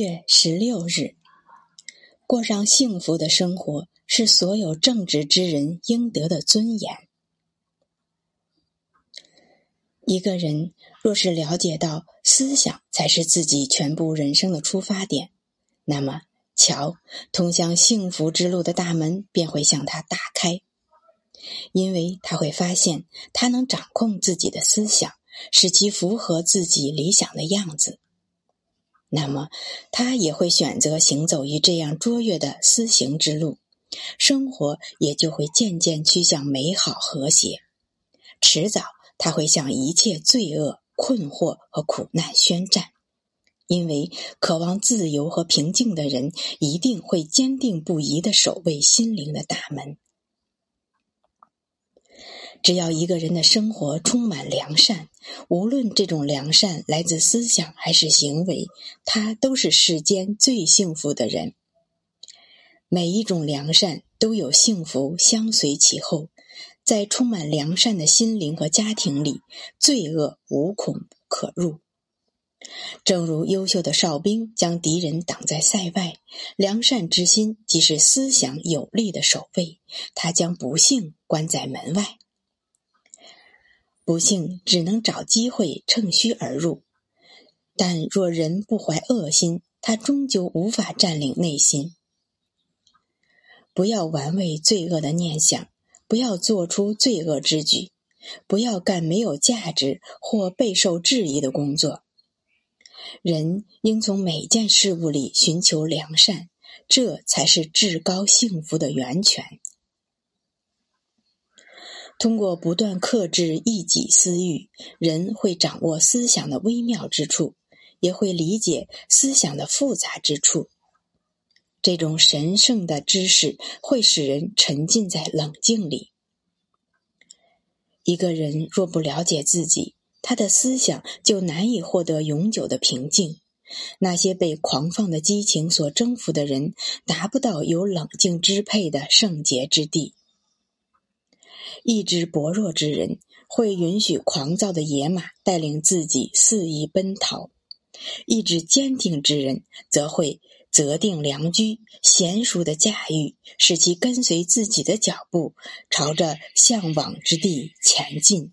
月十六日，过上幸福的生活是所有正直之人应得的尊严。一个人若是了解到思想才是自己全部人生的出发点，那么，瞧，通向幸福之路的大门便会向他打开，因为他会发现他能掌控自己的思想，使其符合自己理想的样子。那么，他也会选择行走于这样卓越的思行之路，生活也就会渐渐趋向美好和谐。迟早，他会向一切罪恶、困惑和苦难宣战，因为渴望自由和平静的人一定会坚定不移的守卫心灵的大门。只要一个人的生活充满良善，无论这种良善来自思想还是行为，他都是世间最幸福的人。每一种良善都有幸福相随其后，在充满良善的心灵和家庭里，罪恶无孔可入。正如优秀的哨兵将敌人挡在塞外，良善之心即是思想有力的守卫，他将不幸关在门外。不幸只能找机会趁虚而入，但若人不怀恶心，他终究无法占领内心。不要玩味罪恶的念想，不要做出罪恶之举，不要干没有价值或备受质疑的工作。人应从每件事物里寻求良善，这才是至高幸福的源泉。通过不断克制一己私欲，人会掌握思想的微妙之处，也会理解思想的复杂之处。这种神圣的知识会使人沉浸在冷静里。一个人若不了解自己，他的思想就难以获得永久的平静。那些被狂放的激情所征服的人，达不到由冷静支配的圣洁之地。意志薄弱之人会允许狂躁的野马带领自己肆意奔逃；意志坚定之人则会择定良驹，娴熟的驾驭，使其跟随自己的脚步，朝着向往之地前进。